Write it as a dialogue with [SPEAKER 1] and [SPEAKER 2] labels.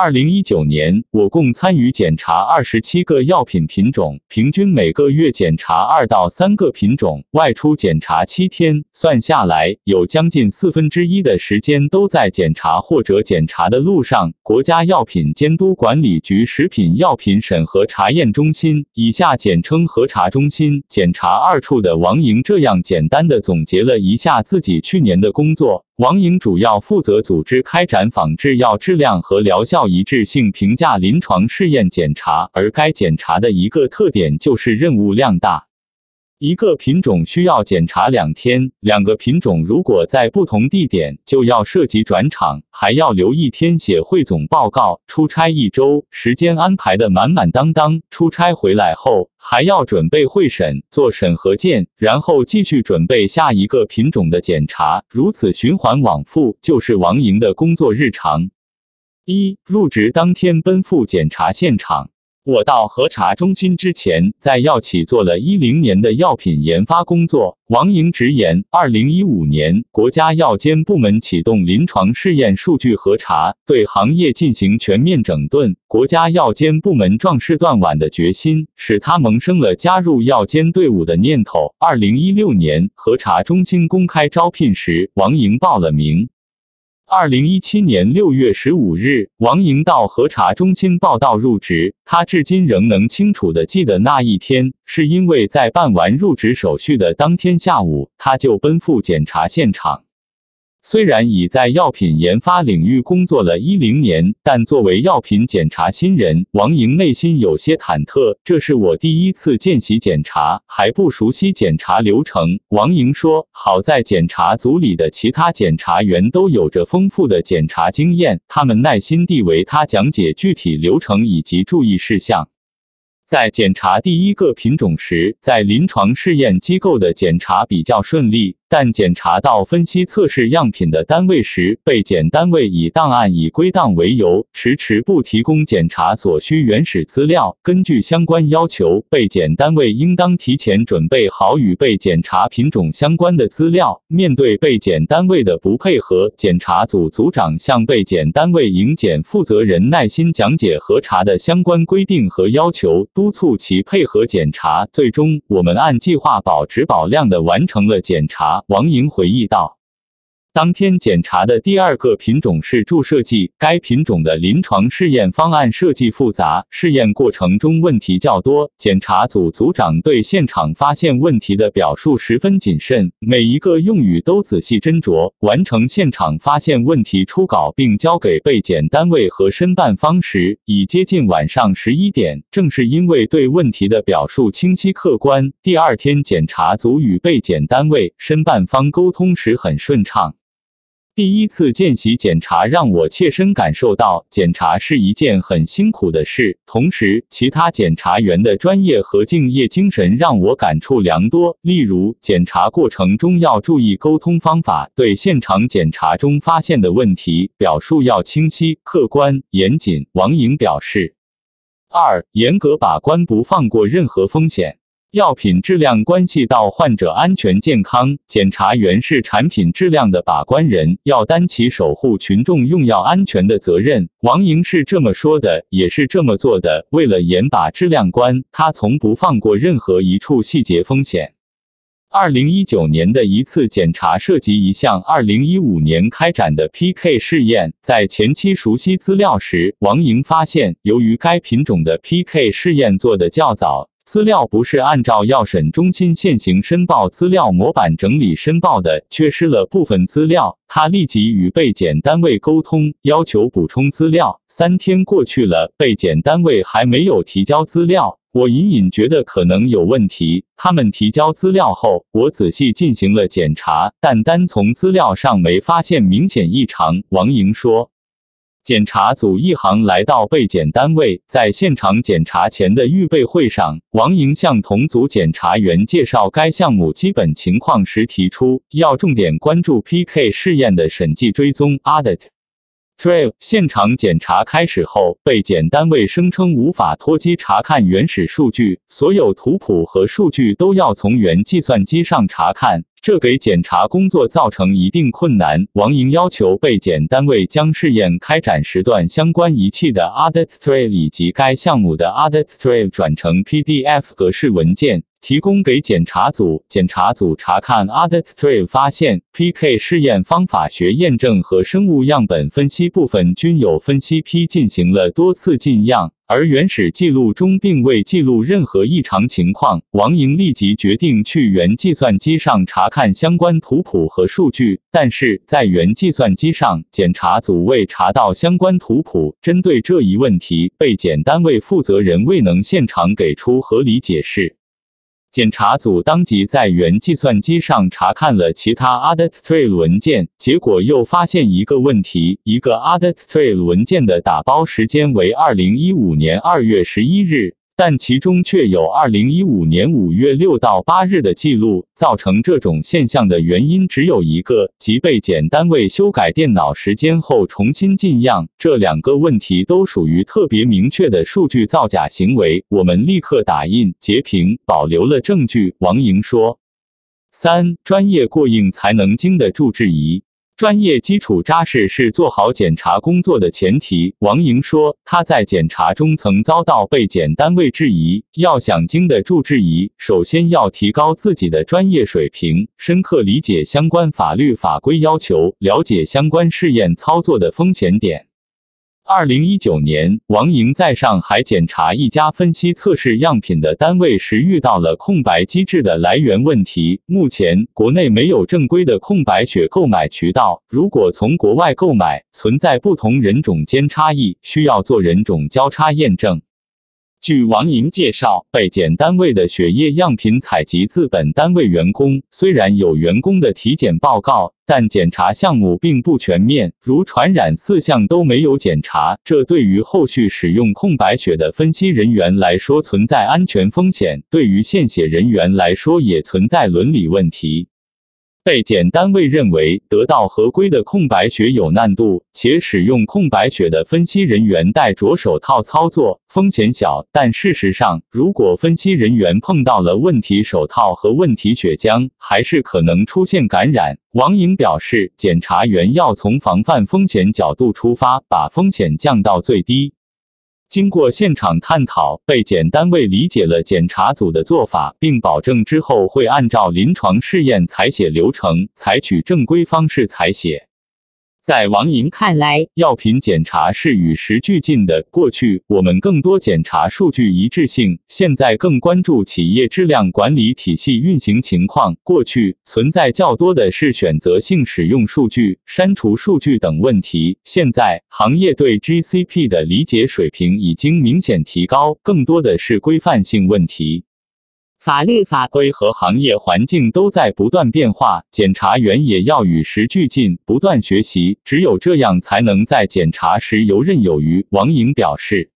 [SPEAKER 1] 二零一九年，我共参与检查二十七个药品品种，平均每个月检查二到三个品种，外出检查七天，算下来有将近四分之一的时间都在检查或者检查的路上。国家药品监督管理局食品药品审核查验中心（以下简称核查中心）检查二处的王莹这样简单的总结了一下自己去年的工作。王颖主要负责组织开展仿制药质量和疗效一致性评价临床试验检查，而该检查的一个特点就是任务量大。一个品种需要检查两天，两个品种如果在不同地点，就要涉及转场，还要留一天写汇总报告。出差一周，时间安排的满满当当。出差回来后，还要准备会审，做审核件，然后继续准备下一个品种的检查，如此循环往复，就是王莹的工作日常。一入职当天奔赴检查现场。我到核查中心之前，在药企做了一零年的药品研发工作。王莹直言，二零一五年国家药监部门启动临床试验数据核查，对行业进行全面整顿。国家药监部门壮士断腕的决心，使他萌生了加入药监队伍的念头。二零一六年核查中心公开招聘时，王莹报了名。二零一七年六月十五日，王莹到核查中心报到入职。她至今仍能清楚的记得那一天，是因为在办完入职手续的当天下午，她就奔赴检查现场。虽然已在药品研发领域工作了一零年，但作为药品检查新人，王莹内心有些忐忑。这是我第一次见习检查，还不熟悉检查流程。王莹说：“好在检查组里的其他检查员都有着丰富的检查经验，他们耐心地为他讲解具体流程以及注意事项。”在检查第一个品种时，在临床试验机构的检查比较顺利。但检查到分析测试样品的单位时，被检单位以档案已归档为由，迟迟不提供检查所需原始资料。根据相关要求，被检单位应当提前准备好与被检查品种相关的资料。面对被检单位的不配合，检查组组长向被检单位营检负责人耐心讲解核查的相关规定和要求，督促其配合检查。最终，我们按计划保质保量的完成了检查。王莹回忆道。当天检查的第二个品种是注射剂，该品种的临床试验方案设计复杂，试验过程中问题较多。检查组组长对现场发现问题的表述十分谨慎，每一个用语都仔细斟酌。完成现场发现问题初稿并交给被检单位和申办方时，已接近晚上十一点。正是因为对问题的表述清晰客观，第二天检查组与被检单位、申办方沟通时很顺畅。第一次见习检查让我切身感受到，检查是一件很辛苦的事。同时，其他检查员的专业和敬业精神让我感触良多。例如，检查过程中要注意沟通方法，对现场检查中发现的问题表述要清晰、客观、严谨。王莹表示，二严格把关，不放过任何风险。药品质量关系到患者安全健康，检查员是产品质量的把关人，要担起守护群众用药安全的责任。王莹是这么说的，也是这么做的。为了严把质量关，他从不放过任何一处细节风险。二零一九年的一次检查涉及一项二零一五年开展的 PK 试验，在前期熟悉资料时，王莹发现，由于该品种的 PK 试验做得较早。资料不是按照药审中心现行申报资料模板整理申报的，缺失了部分资料。他立即与被检单位沟通，要求补充资料。三天过去了，被检单位还没有提交资料，我隐隐觉得可能有问题。他们提交资料后，我仔细进行了检查，但单从资料上没发现明显异常。王莹说。检查组一行来到被检单位，在现场检查前的预备会上，王莹向同组检查员介绍该项目基本情况时提出，要重点关注 PK 试验的审计追踪 （audit）。Trail 现场检查开始后，被检单位声称无法脱机查看原始数据，所有图谱和数据都要从原计算机上查看，这给检查工作造成一定困难。王莹要求被检单位将试验开展时段相关仪器的 Audit Trail 以及该项目的 Audit Trail 转成 PDF 格式文件。提供给检查组，检查组查看 Audit Trail，发现 PK 试验方法学验证和生物样本分析部分均有分析批进行了多次进样，而原始记录中并未记录任何异常情况。王莹立即决定去原计算机上查看相关图谱和数据，但是在原计算机上，检查组未查到相关图谱。针对这一问题，被检单位负责人未能现场给出合理解释。检查组当即在原计算机上查看了其他 Audit Trail 文件，结果又发现一个问题：一个 Audit Trail 文件的打包时间为二零一五年二月十一日。但其中却有二零一五年五月六到八日的记录，造成这种现象的原因只有一个，即被检单位修改电脑时间后重新进样。这两个问题都属于特别明确的数据造假行为，我们立刻打印截屏，保留了证据。王莹说：“三，专业过硬才能经得住质疑。”专业基础扎实是做好检查工作的前提。王莹说，她在检查中曾遭到被检单位质疑，要想经得住质疑，首先要提高自己的专业水平，深刻理解相关法律法规要求，了解相关试验操作的风险点。二零一九年，王莹在上海检查一家分析测试样品的单位时，遇到了空白机制的来源问题。目前，国内没有正规的空白血购买渠道，如果从国外购买，存在不同人种间差异，需要做人种交叉验证。据王莹介绍，被检单位的血液样品采集自本单位员工，虽然有员工的体检报告，但检查项目并不全面，如传染四项都没有检查，这对于后续使用空白血的分析人员来说存在安全风险，对于献血人员来说也存在伦理问题。被检单位认为得到合规的空白血有难度，且使用空白血的分析人员戴着手套操作风险小。但事实上，如果分析人员碰到了问题手套和问题血浆，还是可能出现感染。王莹表示，检查员要从防范风险角度出发，把风险降到最低。经过现场探讨，被检单位理解了检查组的做法，并保证之后会按照临床试验采血流程，采取正规方式采血。在王莹看来，药品检查是与时俱进的。过去我们更多检查数据一致性，现在更关注企业质量管理体系运行情况。过去存在较多的是选择性使用数据、删除数据等问题，现在行业对 GCP 的理解水平已经明显提高，更多的是规范性问题。法律法规和行业环境都在不断变化，检察员也要与时俱进，不断学习，只有这样才能在检查时游刃有余。王莹表示。